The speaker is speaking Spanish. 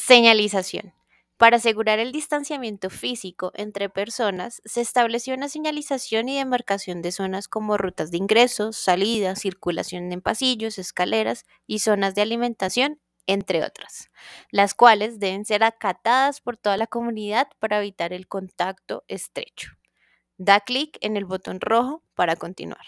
Señalización. Para asegurar el distanciamiento físico entre personas, se estableció una señalización y demarcación de zonas como rutas de ingreso, salida, circulación en pasillos, escaleras y zonas de alimentación, entre otras, las cuales deben ser acatadas por toda la comunidad para evitar el contacto estrecho. Da clic en el botón rojo para continuar.